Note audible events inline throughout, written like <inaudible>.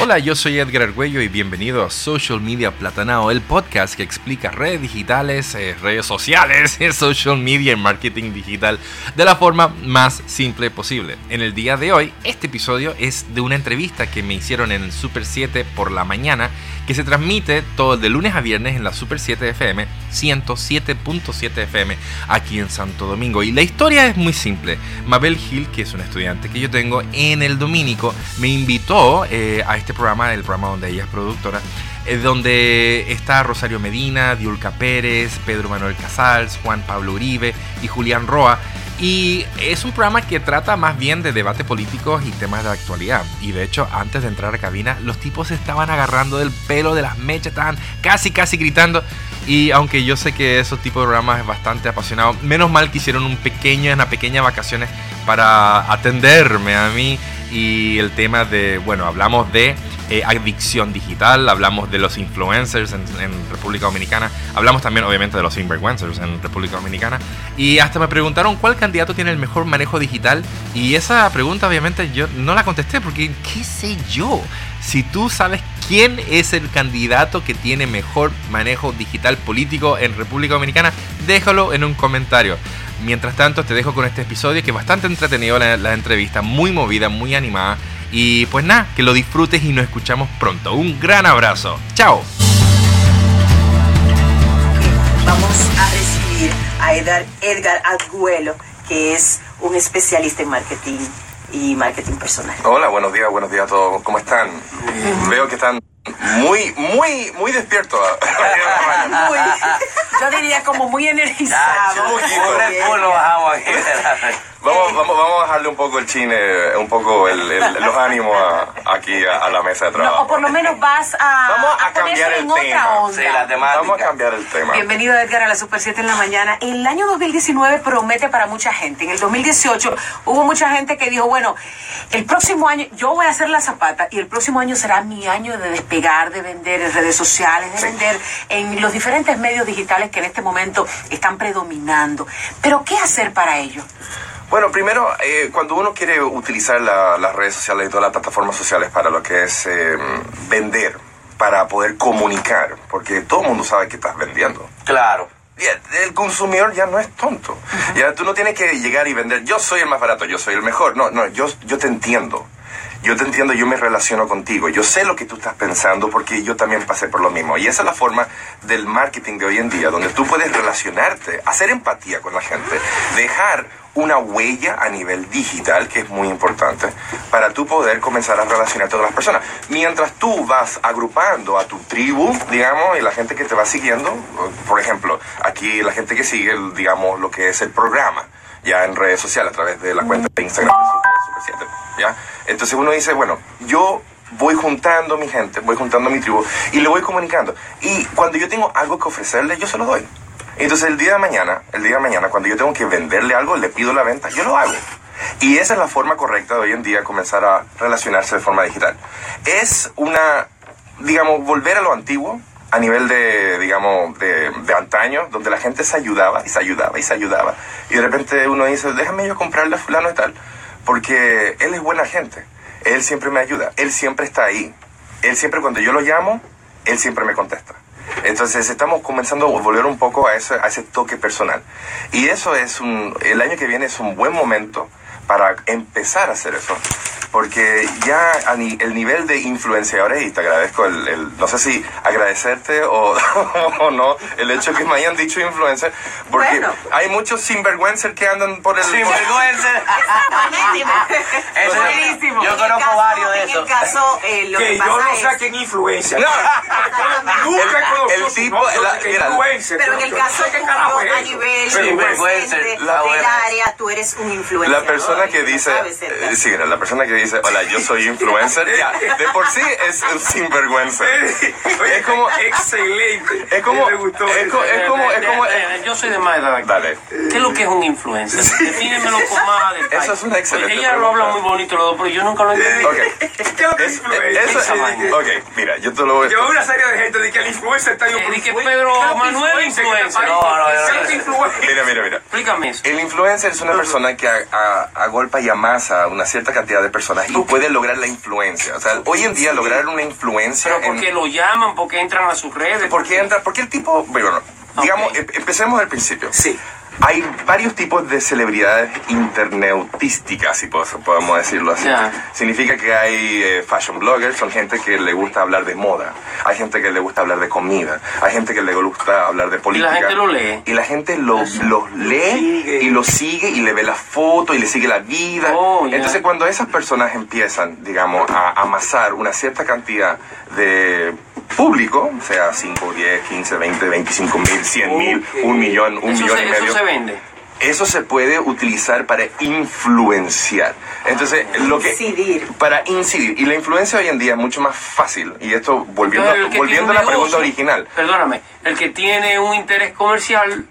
Hola, yo soy Edgar Argüello y bienvenido a Social Media Platanao, el podcast que explica redes digitales, eh, redes sociales, <laughs> social media y marketing digital de la forma más simple posible. En el día de hoy, este episodio es de una entrevista que me hicieron en Super 7 por la mañana, que se transmite todo de lunes a viernes en la Super 7 FM, 107.7 FM, aquí en Santo Domingo. Y la historia es muy simple. Mabel Gil, que es una estudiante que yo tengo en el Domínico, me invitó eh, a este programa, el programa donde ella es productora, eh, donde está Rosario Medina, Diulca Pérez, Pedro Manuel Casals, Juan Pablo Uribe y Julián Roa. Y es un programa que trata más bien de debate políticos y temas de actualidad. Y de hecho, antes de entrar a cabina, los tipos se estaban agarrando del pelo de las mechas, estaban casi, casi gritando. Y aunque yo sé que esos tipos de programas es bastante apasionado, menos mal que hicieron un pequeño, una pequeña vacaciones para atenderme a mí y el tema de, bueno, hablamos de eh, adicción digital, hablamos de los influencers en, República Dominicana, hablamos también obviamente de los influencers en República Dominicana y hasta me preguntaron cuál candidato tiene el mejor manejo digital y esa pregunta obviamente yo no la contesté porque qué sé yo, si tú sabes quién es el candidato que tiene mejor manejo digital político en República Dominicana, déjalo en un comentario. Mientras tanto, te dejo con este episodio que es bastante entretenido la, entrevista, muy movida, muy animada. Y pues nada, que lo disfrutes y nos escuchamos pronto. Un gran abrazo. Chao. Vamos a recibir a Edgar, Edgar Arguello, que es un especialista en marketing y marketing personal. Hola, buenos días, buenos días a todos. ¿Cómo están? Veo que están muy, muy, muy despiertos. <laughs> muy, yo diría como muy energizados. Vamos, vamos, vamos a bajarle un poco el chine, un poco el, el, los ánimos a, aquí a, a, la mesa de trabajo. No, o por lo menos vas a, vamos a, a cambiar el en tema. otra onda. Sí, la temática. Vamos a cambiar el tema. Bienvenido Edgar a la Super 7 en la mañana. El año 2019 promete para mucha gente. En el 2018 hubo mucha gente que dijo, bueno, el próximo año yo voy a hacer la zapata y el próximo año será mi año de despegar, de vender en redes sociales, de sí. vender en los diferentes medios digitales que en este momento están predominando. Pero ¿qué hacer para ello? Bueno, primero, eh, cuando uno quiere utilizar la, las redes sociales y todas las plataformas sociales para lo que es eh, vender, para poder comunicar, porque todo el mundo sabe que estás vendiendo. Claro. El consumidor ya no es tonto. Uh -huh. Ya tú no tienes que llegar y vender, yo soy el más barato, yo soy el mejor. No, no, yo, yo te entiendo. Yo te entiendo, yo me relaciono contigo. Yo sé lo que tú estás pensando porque yo también pasé por lo mismo. Y esa es la forma del marketing de hoy en día, donde tú puedes relacionarte, hacer empatía con la gente, dejar una huella a nivel digital, que es muy importante, para tú poder comenzar a relacionarte con las personas. Mientras tú vas agrupando a tu tribu, digamos, y la gente que te va siguiendo, por ejemplo, aquí la gente que sigue, digamos, lo que es el programa, ya en redes sociales, a través de la cuenta de Instagram de Super 7, ¿ya? Entonces uno dice, bueno, yo voy juntando mi gente, voy juntando mi tribu y le voy comunicando. Y cuando yo tengo algo que ofrecerle, yo se lo doy. Entonces el día de mañana, el día de mañana, cuando yo tengo que venderle algo, le pido la venta, yo lo hago. Y esa es la forma correcta de hoy en día comenzar a relacionarse de forma digital. Es una, digamos, volver a lo antiguo, a nivel de, digamos, de, de, antaño, donde la gente se ayudaba y se ayudaba y se ayudaba. Y de repente uno dice, déjame yo comprarle a fulano y tal, porque él es buena gente. Él siempre me ayuda, él siempre está ahí. Él siempre cuando yo lo llamo, él siempre me contesta. Entonces estamos comenzando a volver un poco a ese, a ese toque personal. Y eso es un, el año que viene es un buen momento para empezar a hacer eso. Porque ya a ni, el nivel de influenciadores, y te agradezco el, el no sé si agradecerte o, <laughs> o, no, el hecho que me hayan dicho influencer, porque bueno. hay muchos sinvergüencer que andan por el... Sinvergüencer. <laughs> es buenísimo. <laughs> Yo conozco caso, varios de esos. En el caso, eh, lo que, que yo no es... sé a quién influencia. No. Nunca he conocido el tipo, no, la, que mira, influencer. Pero en el caso es a nivel Sí, influencer, la del área, tú eres un influencer. La persona ¿no? que dice, eh, sí, la persona que dice, hola, yo soy influencer, ya, de por sí es un sinvergüenza. Oye, Es como, excelente. es como, Me gustó es eso. co- es como, es como, Eh, Yo soy de más edad. dale. ¿Qué es lo que es un influencer? Defínemelo con más detalle. Eso es una excelente Ella lo habla pregunta. muy bonito, los dos, pero yo nunca lo he entendido. Ok, ¿Qué es lo que es Es- influencer? eso- esa ok, mira, yo te lo voy a Lleva una serie de gente de que el influencer está yo Eh, de que Pedro Manuel influencer. No, no, no. Mira, mira, mira. Explícame eso. El influencer es una persona que agolpa y amasa a una cierta cantidad de personas y puede lograr la influencia. O sea, hoy en día lograr una influencia... Pero ¿por en- qué lo llaman? ¿Por qué entran a sus redes? ¿Por qué entra? Porque el tipo, bueno, digamos, em- empecemos al principio. Sí. Hay varios tipos de celebridades interneutísticas, si po- podemos decirlo así. Significa que hay eh, fashion bloggers, son gente que le gusta hablar de moda. Hay gente que le gusta hablar de comida. Hay gente que le gusta hablar de política. gente lo lee. Y la gente lo, los lee y lo sigue y le ve la foto y le sigue la vida. Oh. Entonces cuando esas personas empiezan, digamos, a amasar una cierta cantidad de público, sea 5, 10, 15, 20, 25 mil, 100 mil, Ok. un millón, un Eso, millón se, y eso medio, se vende. eso se puede utilizar para influenciar. Entonces, lo que Incidir. para incidir y la influencia hoy en día es mucho más fácil y esto volviendo Entonces, volviendo a la un pregunta negocio, original. Perdóname, el que tiene un interés comercial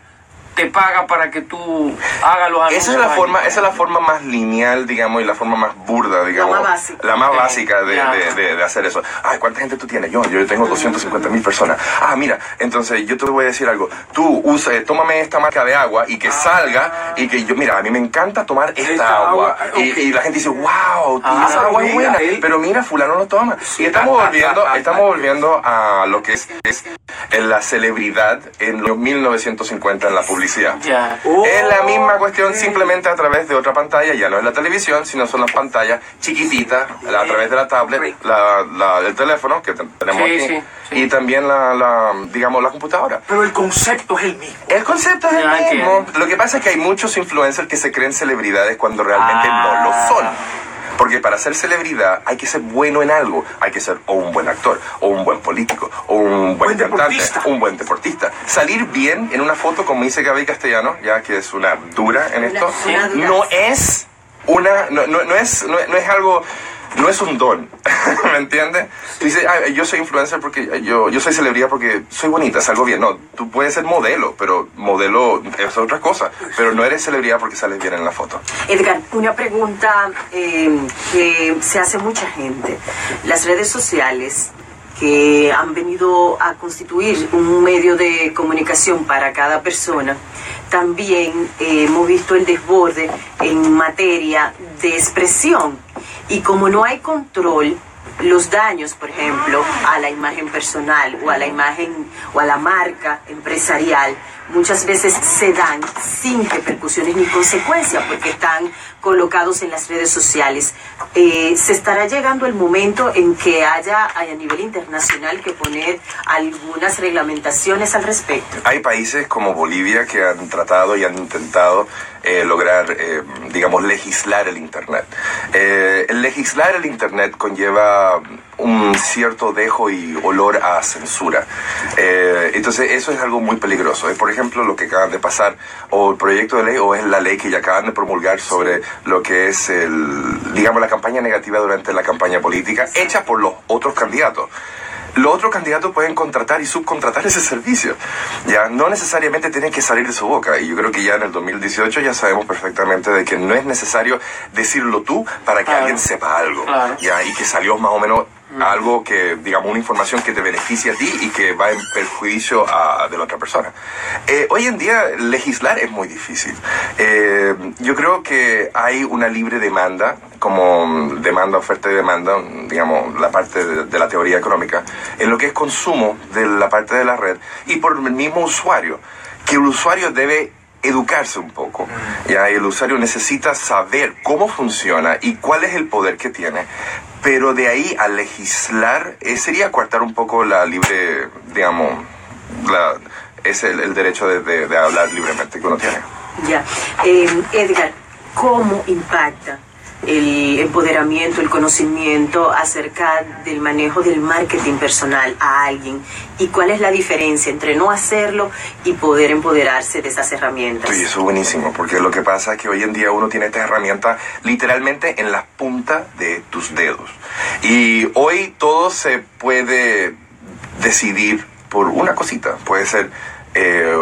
te paga para que tú hagas los anuncios. Esa es la ahí. forma, esa es la forma más lineal, digamos, y la forma más burda, digamos. más básica. La más básica de, ya. de- de- de hacer eso. Ay, ¿cuánta gente tú tienes? Yo, yo tengo 250 mil personas. Ah, mira, entonces yo te voy a decir algo. Tú usa, eh, tómame esta marca de agua y que salga y que yo, mira, a mí me encanta tomar esta, Esta agua. agua, Y, la gente dice, wow, Ah, esa agua es buena. él- Pero mira, fulano lo toma. Y estamos volviendo, <laughs> estamos volviendo a lo que es, es en la celebridad en los 1950 en la publicidad. Oh, Es la misma cuestión simplemente a través de otra pantalla, ya no es la televisión, sino son las pantallas chiquititas a través de la tablet, la, la- el teléfono que te- tenemos Sí, aquí sí, sí. y también la, la, digamos la computadora. Pero el concepto es el mismo. El concepto es el mismo. Lo que pasa es que hay muchos influencers que se creen celebridades cuando realmente no lo Ah. son. Porque para ser celebridad hay que ser bueno en algo. Hay que ser o un buen actor, o un buen político, o un buen, Buen cantante, deportista. un buen deportista. Salir bien en una foto, como dice Gaby Castellano, ya que es una dura en esto, una dura. no es una, no, no, no es, no, no es algo, no es un don, <laughs> ¿me entiendes? "Ah, yo soy influencer porque yo, yo soy celebridad porque soy bonita, salgo bien. No, tú puedes ser modelo, pero modelo es otra cosa. Pero no eres celebridad porque sales bien en la foto. Edgar, una pregunta eh, que se hace mucha gente. Las redes sociales que han venido a constituir un medio de comunicación para cada persona, también eh, hemos visto el desborde en materia de expresión. Y como no hay control, los daños, por ejemplo, a la imagen personal o a la imagen o a la marca empresarial, muchas veces se dan sin repercusiones ni consecuencias porque están colocados en las redes sociales. Eh, se estará llegando el momento en que haya a nivel internacional que poner algunas reglamentaciones al respecto. Hay países como Bolivia que han tratado y han intentado eh, lograr, eh, digamos, legislar el Internet. Eh, el legislar el Internet conlleva un cierto dejo y olor a censura. Eh, entonces eso es algo muy peligroso. Es, por ejemplo, lo que acaban de pasar, o el proyecto de ley, o es la ley que ya acaban de promulgar sobre lo que es, el, digamos, la campaña negativa durante la campaña política, hecha por los otros candidatos los otros candidatos pueden contratar y subcontratar ese servicio. Ya no necesariamente tienen que salir de su boca. Y yo creo que ya en el 2018 ya sabemos perfectamente de que no es necesario decirlo tú para que Claro. alguien sepa algo. Claro. Ya, y que salió más o menos algo que, digamos, una información que te beneficia a ti y que va en perjuicio a, de la otra persona. Eh, hoy en día legislar es muy difícil. Eh, yo creo que hay una libre demanda, como demanda, oferta y demanda, digamos, la parte de, de la teoría económica, en lo que es consumo de la parte de la red y por el mismo usuario, que el usuario debe educarse un poco. Ya Y el usuario necesita saber cómo funciona y cuál es el poder que tiene. Pero de ahí a legislar eh, sería coartar un poco la libre, digamos, la, es el, derecho de, de- de hablar libremente que uno tiene. Ya. Eh, Edgar, ¿cómo impacta el empoderamiento, el conocimiento acerca del manejo del marketing personal a alguien? ¿Y cuál es la diferencia entre no hacerlo y poder empoderarse de esas herramientas? Sí, eso es buenísimo, porque lo que pasa es que hoy en día uno tiene esta herramienta literalmente en la punta de tus dedos. Y hoy todo se puede decidir por una cosita. Puede ser eh,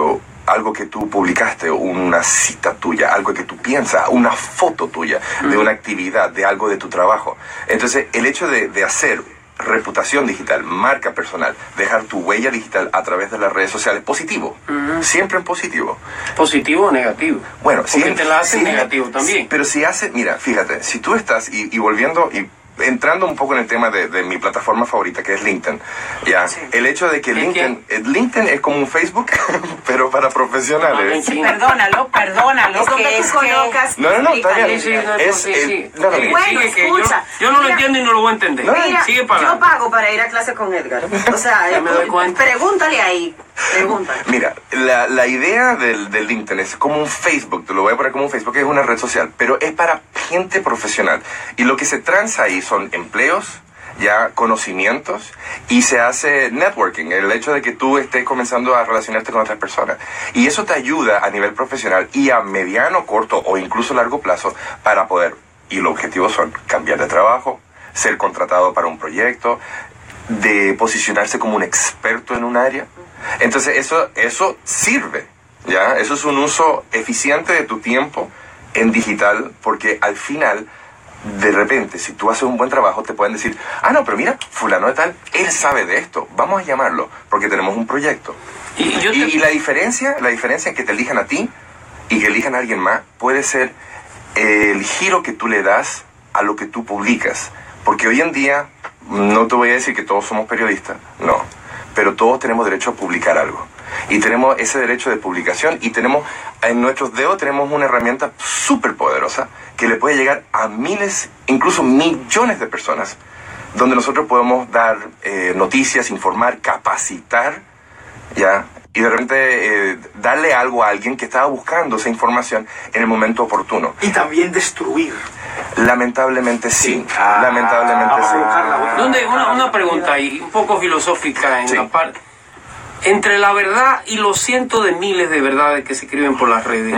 algo que tú publicaste, una cita tuya, algo que tú piensas, una foto tuya de una actividad, de algo de tu trabajo. Entonces, el hecho de, de hacer reputación digital, marca personal, dejar tu huella digital a través de las redes sociales, positivo, siempre en positivo. ¿Positivo o negativo? Bueno, Porque te la hacen sí, negativo también. pero si hace, mira, fíjate, si tú estás y, y volviendo y entrando un poco en el tema de, de mi plataforma favorita que es LinkedIn, ya, el hecho de que ¿Qué, LinkedIn, eh, LinkedIn es como un Facebook, <laughs> pero para profesionales. Sí. Perdónalo, perdónalo. Es que es colocas. No, no, no, está bien. Sí, sí, no, Es sí, el- sí. no, Bueno, sigue, que yo, escucha, yo no lo entiendo y no lo voy a entender. No, no, Mira, sigue para yo pago para ir a clase con Edgar. O sea, <laughs> Ya me doy cuenta. pregúntale ahí. Mira, la, la idea del, del LinkedIn es como un Facebook, te lo voy a poner como un Facebook, es una red social, pero es para gente profesional. Y lo que se transa ahí son empleos, ya conocimientos, y se hace networking, el hecho de que tú estés comenzando a relacionarte con otras personas. Y eso te ayuda a nivel profesional y a mediano, corto o incluso largo plazo para poder, y los objetivos son cambiar de trabajo, ser contratado para un proyecto, de posicionarse como un experto en un área. Entonces eso, eso sirve, ¿ya? Eso es un uso eficiente de tu tiempo en digital porque al final, de repente, si tú haces un buen trabajo, te pueden decir, ah, no, pero mira, fulano de tal, él sabe de esto, vamos a llamarlo porque tenemos un proyecto. Y, y yo te- Y, y la diferencia, la diferencia en que te elijan a ti y que elijan a alguien más puede ser el giro que tú le das a lo que tú publicas. Porque hoy en día, no te voy a decir que todos somos periodistas, no, pero todos tenemos derecho a publicar algo. Y tenemos ese derecho de publicación y tenemos, en nuestros dedos tenemos una herramienta súper poderosa que le puede llegar a miles, incluso millones de personas, donde nosotros podemos dar eh, noticias, informar, capacitar ¿ya? Y de repente eh, darle algo a alguien que estaba buscando esa información en el momento oportuno. Y también destruir. Lamentablemente sí, Ah, lamentablemente vamos a sí. ¿Dónde? Una, una pregunta ahí, un poco filosófica en Sí. la parte. Entre la verdad y los cientos de miles de verdades que se escriben por las redes.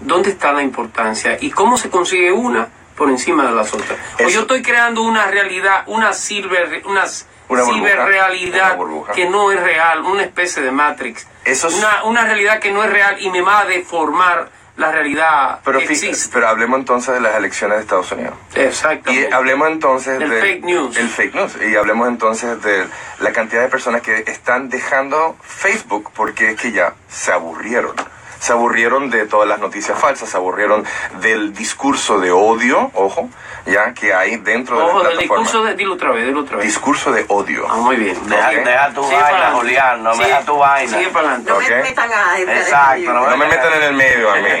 ¿dónde está la importancia? ¿Y cómo se consigue una por encima de las otras? O Eso- yo estoy creando una realidad, una silver, una, Una ciberrealidad una burbuja. que no es real, una especie de Matrix. Eso es- una, una realidad que no es real y me va a deformar la realidad Pero, existe. pero hablemos entonces de las elecciones de Estados Unidos. Y Exactamente. hablemos entonces Del de- fake news. El fake news. Y hablemos entonces de la cantidad de personas que están dejando Facebook porque es que ya se aburrieron. Se aburrieron de todas las noticias falsas, se aburrieron del discurso de odio, ojo, ya que hay dentro Ojo, de la del plataforma. discurso de... Dilo otra vez, dilo otra vez. Discurso de odio. Ah, muy bien. Deja, Ok. deja tu Sigue vaina. Julián, no me Sigue- deja tu vaina. Sigue para adelante. No Ok. me metan a. Exacto, no No me metan en el medio a mí. <laughs>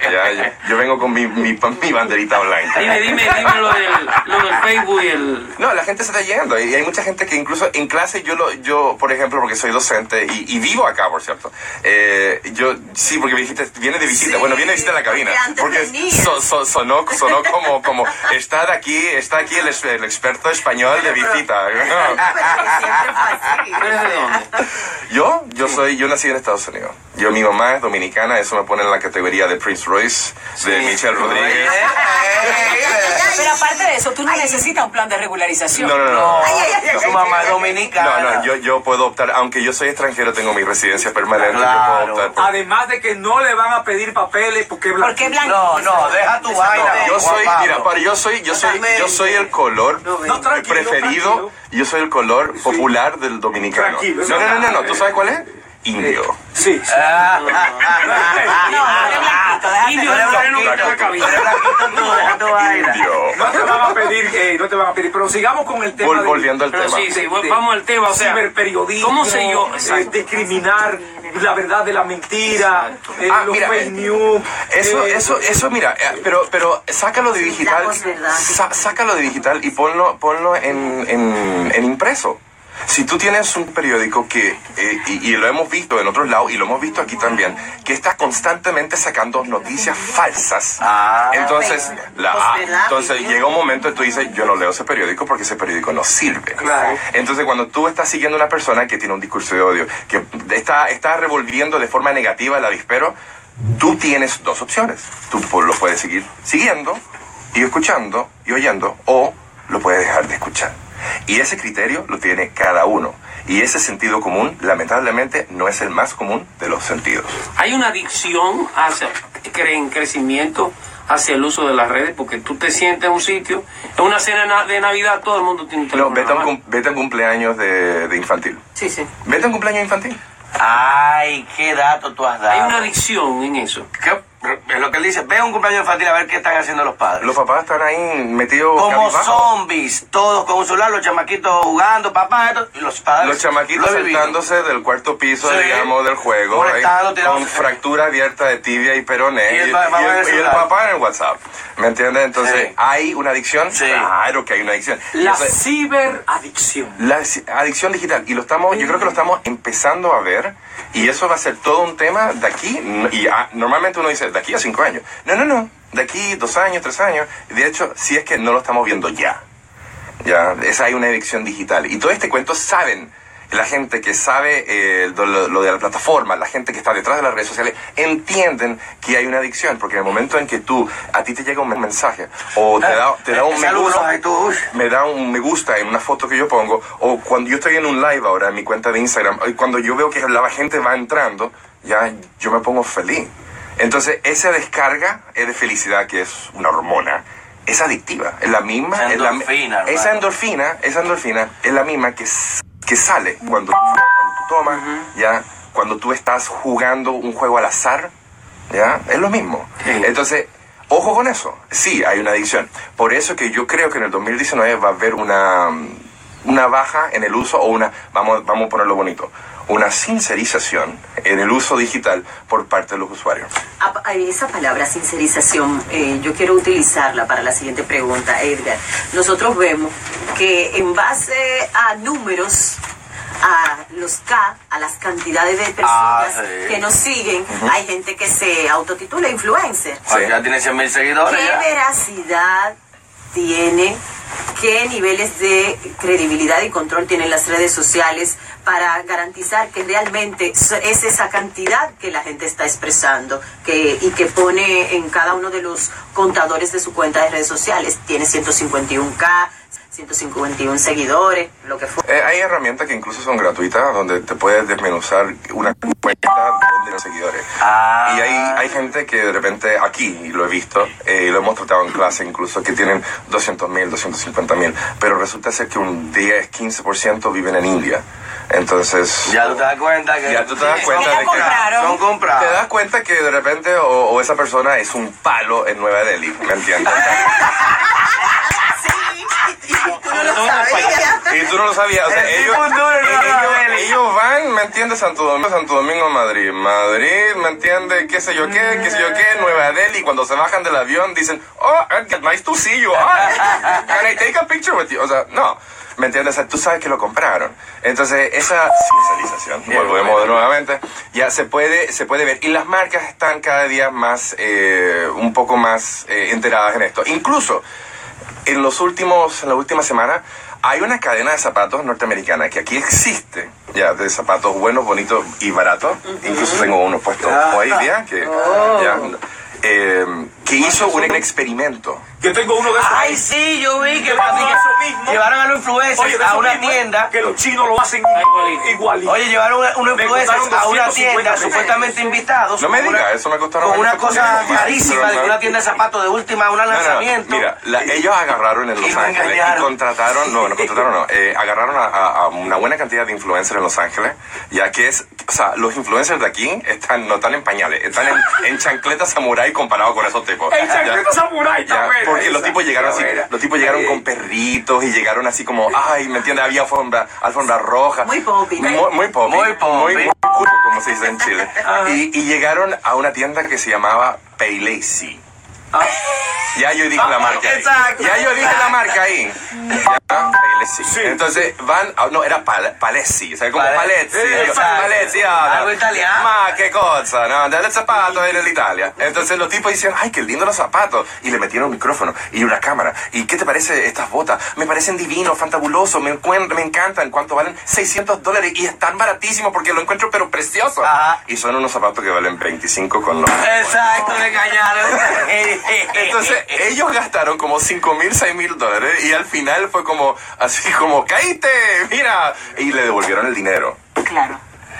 <laughs> Ya, yo, yo vengo con mi, mi, mi banderita blanca. Dime, dime, dime lo del, lo del Facebook y el... No, la gente se está yendo y hay mucha gente que incluso en clase yo lo, yo por ejemplo porque soy docente y, y vivo acá por cierto, eh, yo sí porque me dijiste viene de visita, Sí, bueno viene de visita a la cabina porque antes porque venías. so- so- sonó sonó como como está aquí está aquí el, experto español de visita. ¿Tú eres <laughs> de? Yo yo soy yo nací en Estados Unidos. Yo mi mamá es dominicana, eso me pone en la categoría de Prince Royce, de Michelle Rodríguez. Pero aparte de eso, tú no necesitas un plan de regularización. No, no, no. no. Su mamá es dominicana. No, no, yo, yo puedo optar, aunque yo soy extranjero, tengo mi residencia permanente, yo Claro. puedo optar por... Además de que no le van a pedir papeles porque ¿Por qué blanco? No, no, deja tu vaina. Yo soy, mira, para, yo soy, yo soy, yo soy el color No, tranquilo, preferido, tranquilo. yo soy el color popular del dominicano. Tranquilo, No, no, no, no, no, ¿tú sabes cuál es? Indio. Sí, sí. Ah, Indio. No te van a pedir, eh, no te van a pedir, pero sigamos con el tema Vol- volviendo al tema. sí, sí, vamos al tema, o sea... ciberperiodismo, ¿Cómo sé yo? eh, discriminar la verdad de la mentira, eh, Ah, los mira, fake eh, news. Eso, eh, eso, eso, mira, eh, pero, pero sácalo de digital, sácalo de digital y ponlo, ponlo en, en, en impreso. Si tú tienes un periódico que, eh, y, y lo hemos visto en otros lados y lo hemos visto aquí también, que está constantemente sacando noticias falsas, Ah. entonces, la, ah, Posverdad, entonces sí. llega un momento y tú dices, yo no leo ese periódico porque ese periódico no sirve. Claro. Entonces, cuando tú estás siguiendo a una persona que tiene un discurso de odio, que está, está revolviendo de forma negativa el avispero, tú tienes dos opciones. Tú lo puedes seguir siguiendo y escuchando y oyendo, o lo puedes dejar de escuchar. Y ese criterio lo tiene cada uno. Y ese sentido común, lamentablemente, no es el más común de los sentidos. Hay una adicción hacia, en crecimiento hacia el uso de las redes, porque tú te sientes en un sitio, en una cena na- de Navidad, todo el mundo tiene un No, teléfono. vete a un, cum- vete a un cumpleaños de, de infantil. Sí, sí. Vete a un cumpleaños infantil. Ay, qué dato tú has dado. Hay una adicción en eso. ¿Qué? Es lo que él dice. Ve un cumpleaños infantil a ver qué están haciendo los padres. Los papás están ahí metidos Como zombies, todos con un celular, los chamaquitos jugando, papá, esto, y los padres. Los chamaquitos lo saltándose del cuarto piso, Sí. digamos, del juego, tirando- con fractura abierta de tibia y peroné, Y el y, papá y en el el, y el celular. papá en el WhatsApp. ¿Me entiendes? Entonces, Sí. ¿hay una adicción? Sí. Claro que hay una adicción. La ciberadicción. la ci- adicción digital. Y lo estamos, yo creo que lo estamos empezando a ver. Y eso va a ser todo un tema de aquí. Y ah, normalmente uno dice, de aquí a cinco años. No, no, no. De aquí dos años, tres años. De hecho, si es que no lo estamos viendo ya. Ya, esa hay una adicción digital. Y todo este cuento saben, la gente que sabe eh, lo, de la plataforma, la gente que está detrás de las redes sociales, entienden que hay una adicción. Porque en el momento en que tú, a ti te llega un mensaje o te da, te da un me gusta, me da un me gusta en una foto que yo pongo, o cuando yo estoy en un live ahora en mi cuenta de Instagram, y cuando yo veo que la gente va entrando, ya yo me pongo feliz. Entonces, esa descarga es de felicidad, que es una hormona, es adictiva. Es la misma. Esa es la, endorfina, esa endorfina, esa endorfina es la misma que, que sale cuando, cuando tú tomas, ya, cuando tú estás jugando un juego al azar, ¿ya? Es lo mismo. Sí. Entonces, ojo con eso. Sí, hay una adicción. Por eso que yo creo que en el 2019 va a haber una, una baja en el uso o una, vamos, vamos a ponerlo bonito, una sincerización en el uso digital por parte de los usuarios. Ah, ah, Esa palabra sincerización, eh, yo quiero utilizarla para la siguiente pregunta, Edgar. Nosotros vemos que en base a números, a los K, a las cantidades de personas Ah, sí. que nos siguen, hay gente que se autotitula influencer. Ay, Ya tiene 100 mil seguidores. ¿Qué ya. veracidad tiene? ¿Qué niveles de credibilidad y control tienen las redes sociales para garantizar que realmente es esa cantidad que la gente está expresando que, y que pone en cada uno de los contadores de su cuenta de redes sociales? Tiene 151K, 151 seguidores, lo que fue. Eh, hay herramientas que incluso son gratuitas donde te puedes desmenuzar una cuenta donde los seguidores. Ah. Y hay, hay gente que de repente aquí, y lo he visto, eh, y lo hemos tratado en clase incluso, que tienen 200 mil, 250 mil, pero resulta ser que un 10, 15% viven en India. Entonces... Ya tú te das cuenta que. Ya tú te das cuenta de que... Son comprados. Te das cuenta que de repente o, o esa persona es un palo en Nueva Delhi, ¿me entiendes? <laughs> No. Y <laughs> tú no lo sabías. O sea, El ellos, ellos- ellos van, ¿me entiendes? Santo Domingo, Santo Domingo, Madrid. Madrid, ¿me entiendes? ¿Qué sé yo qué? ¿Qué sé yo qué? Nueva Delhi. Cuando se bajan del avión dicen, oh, nice to see you. Ah, <laughs> can I take a picture with you? O sea, no. ¿Me entiendes? O sea, tú sabes que lo compraron. Entonces, esa sincerización, volvemos de nuevamente, ya se puede, se puede ver. Y las marcas están cada día más, eh, un poco más eh, enteradas en esto. Incluso, en los últimos, en la última semana, hay una cadena de zapatos norteamericana que aquí existe, ya, de zapatos buenos, bonitos y baratos. Incluso tengo uno puesto hoy día, que, ya, eh, que hizo un experimento. Yo tengo uno de esos. Ay, sí, yo vi que Yo papi, tengo que eso mismo. llevaron a los influencers Oye, a una mismo, tienda. Que los chinos lo hacen igualito. igualito. Oye, llevaron a unos influencers a una 250 tienda pesos. supuestamente invitados. No me con diga, una- eso me costaron Con una cosa carísima de una tienda de zapatos de última, un No, no, lanzamiento. Mira, la- ellos agarraron en Los Ángeles y contrataron, no, no <laughs> contrataron, no, eh, agarraron a, a- a una buena cantidad de influencers en Los Ángeles, ya que es, o sea, los influencers de aquí están, no están en pañales, están en, en chancleta samurái comparado con esos tipos. El chancleta samurái está Ya, buena porque esa, los tipos llegaron así, buena. los tipos llegaron con perritos y llegaron así como, ay, ¿me entiendes? Había alfombra, alfombra roja. Muy poppy. Muy, muy poppy. Muy poppy. Muy, muy cool, como se dice en Chile. Y, y llegaron a una tienda que se llamaba Paylacey. Ya yo dije la marca. ahí. Exacto. Ya yo dije la marca ahí. Ya, <laughs> Paylacey. Sí. Entonces van, a- no, era Pal Palessi, o sea, como Pale- Palezzi. Exacto. Palezzi, ah, Algo italiano. Ma, qué cosa, no, del zapato en Italia. Entonces los tipos dicen, ay, qué lindo los zapatos. Y le metieron un micrófono y una cámara. ¿Y qué te parece estas botas? Me parecen divinos, fantabulosos, me, me encantan. ¿Cuánto valen? 600 dólares. Y están baratísimos porque lo encuentro pero precioso. Ajá. Y son unos zapatos que valen 25 con los... Exacto, me engañaron. <laughs> Entonces, ellos gastaron como 5 mil, 6 mil dólares y al final fue como, así como, caíste, mira, y le devolvieron el dinero, Claro.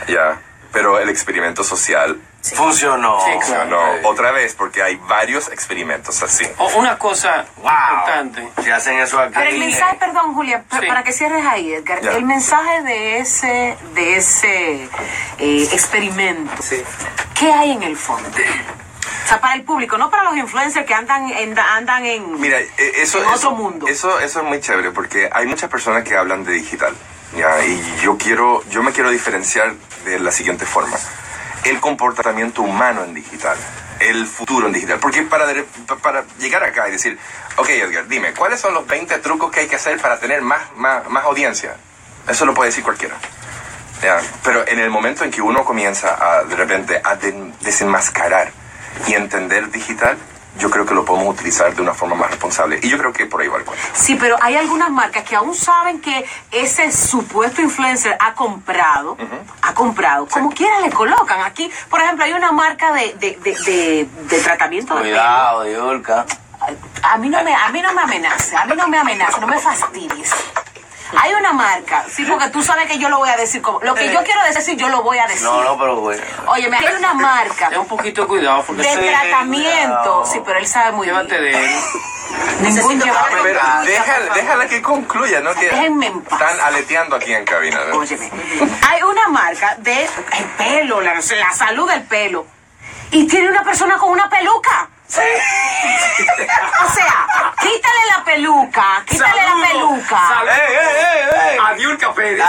ya. Pero el experimento social Funcionó. Sí, claro. funcionó otra vez porque hay varios experimentos así. O una cosa Wow. importante. Si hacen eso aquí. Pero el mensaje, perdón, Julia, Sí. para que cierres ahí, Edgar, Ya. el mensaje de ese, de ese eh, experimento, ¿qué hay en el fondo? Sea, para el público, no para los influencers que andan en, andan en... Mira, eh, eso, En otro eso, mundo. Eso, eso es muy chévere porque hay muchas personas que hablan de digital. ¿ya? Y yo quiero, yo me quiero diferenciar de la siguiente forma. El comportamiento humano en digital. El futuro en digital. Porque para, de- para llegar acá y decir, ok Edgar, dime, ¿cuáles son los 20 trucos que hay que hacer para tener más, más, más audiencia? Eso lo puede decir cualquiera. Ya, Pero en el momento en que uno comienza a, de repente a den- desenmascarar y entender digital, yo creo que lo podemos utilizar de una forma más responsable. Y yo creo que por ahí va el cuento. Sí, pero hay algunas marcas que aún saben que ese supuesto influencer ha comprado, ha comprado, como quiera le colocan. Aquí, por ejemplo, hay una marca de, de, de, de- de tratamiento de pelo. Cuidado, Yulka. A mí no me, a mí no me amenace, a mí no me amenace, no me fastidies. Hay una marca, sí, porque tú sabes que yo lo voy a decir como, lo que yo quiero decir, yo lo voy a decir. No, no, pero güey. Oye, hay una marca Ten un poquito de cuidado porque de Sí, tratamiento, cuidado. sí, pero él sabe muy llévate bien. de él. <laughs> Ningún concluya, déjala, déjala que concluya, ¿no? Que Déjenme en paz. están aleteando aquí en cabina. ¿no? Óyeme, hay una marca de el pelo, la, la salud del pelo, y tiene una persona con una peluca. O sea, quítale la peluca, quítale la Saludos. peluca. Saludos. ¡Ey, ey, ey, ey! A Diurka Pérez.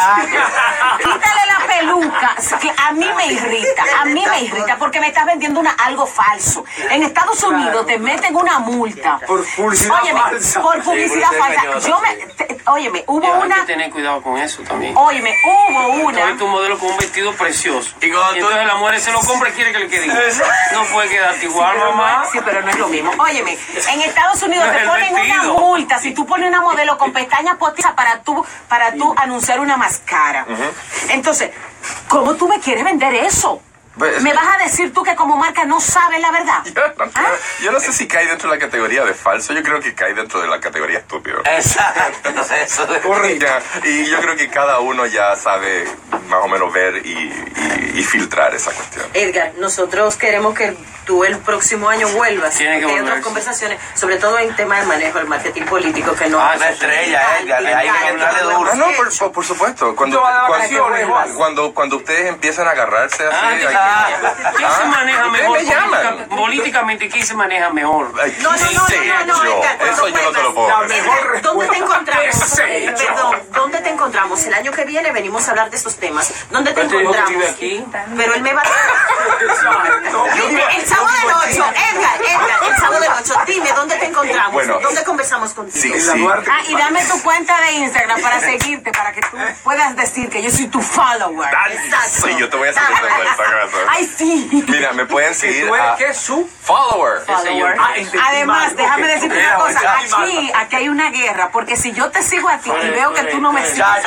Quítale la peluca. Es que a mí me irrita, a mí me irrita porque me estás vendiendo una, algo falso. En Estados Unidos te meten una multa. Por publicidad Óyeme, falsa. por publicidad Sí, falsa. engañosa, Yo me, sí. te- óyeme, hubo Ya, Hay una, que tener cuidado con eso también. óyeme, hubo Tú una. ves tu modelo con un vestido precioso. Y cuando tú- entonces la mujer se lo compra y quiere que le quede igual. No puede quedarte igual, mamá. Sí, pero no es lo mismo. Óyeme, en Estados Unidos No te ponen una multa si tú pones una modelo con pestañas postizas para tú, para tú anunciar una máscara. Entonces, ¿cómo tú me quieres vender eso? Pues, ¿Me vas a decir tú que como marca no sabes la verdad? <laughs> Yo no, ¿Ah? yo no sé si cae dentro de la categoría de falso, yo creo que cae dentro de la categoría estúpido. Exacto. Eso de- Ya, y yo creo que cada uno ya sabe más o menos ver y, y- y filtrar esa cuestión. Edgar, nosotros queremos que tú el próximo año vuelvas. Tiene que volver, otras conversaciones, sobre todo en tema de manejo del marketing político, que no Ah, una estrella, Edgar, hay que duro. No, por, por- por supuesto. Cuando, cuando, cuando, cuando ustedes empiezan a agarrarse así, Ah, hay que- ah, ¿Quién se Ah, maneja mejor? me llaman. políticamente, ¿quién se maneja mejor? No, no, no, no, Edgar, Eso yo no te lo puedo ¿Dónde te encontramos? Perdón, ¿dónde te encontramos? El año que viene venimos a hablar de estos temas. ¿Dónde te encontramos? Pero él me va Exacto. Dime, el sábado del 8, Edgar, Edgar, el 8, dime, ¿dónde encontramos? Bueno. ¿Dónde conversamos contigo? Sí, En la sí. Ah, y dame tu cuenta de Instagram para seguirte, para que tú puedas decir que yo soy tu follower. Dale, Exacto. Sí, yo te voy a seguir vuelta. cabeza. Ay, sí. Mira, me pueden seguir tú eres a que su follower. Follower. Ah, Además, déjame decirte una cosa. Aquí, aquí hay una guerra, porque si yo te sigo a ti y veo que tú no me sigues a mí.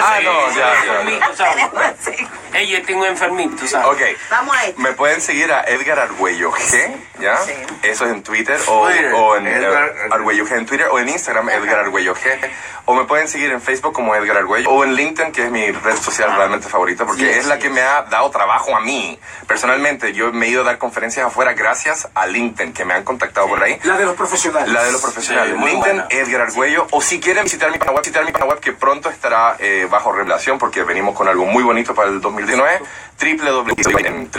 Ah, no, ya, ya. Enfermito, ¿sabes? Sí. Ella un enfermito, ¿sabes? Ok. Vamos a esto. Me pueden seguir a Edgar Argüello G, ¿ya? Sí. Eso es en Twitter o, Twitter, o en Edgar Argüello G en Twitter o en Instagram Edgar Argüello G. O me pueden seguir en Facebook como Edgar Argüello o en LinkedIn, que es mi red social realmente favorita porque es la que me ha dado trabajo a mí. Personalmente, yo me he ido a dar conferencias afuera gracias a LinkedIn, que me han contactado por ahí. la de los profesionales. La de los profesionales. Sí, LinkedIn. Edgar Argüello. O si quieren visitar mi página web, visitar mi página web que pronto estará eh, bajo revelación porque venimos con algo muy bonito para el 2019. www. en- en-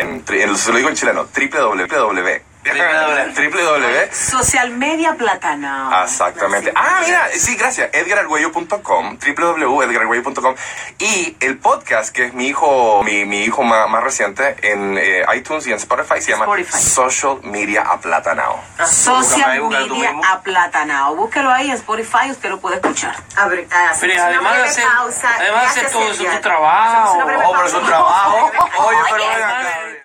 en- en- lo digo en chileno. www. Www. Social media platana. Exactamente. Ah, mira, sí, gracias. Edgarargüello.com, www.edgarargüello.com y el podcast que es mi hijo, mi, mi hijo más, más reciente en eh, iTunes y en Spotify se llama Spotify. Social Media Aplatanao. Social búscame tú media mismo. aplatanado. Búsquelo ahí en Spotify, usted lo puede escuchar. Abre, ah, Pero una además de breve hacer, pausa. además de hacer todo eso, tu trabajo. Oh, pero es un trabajo. <laughs> Oye, pero Oye, ven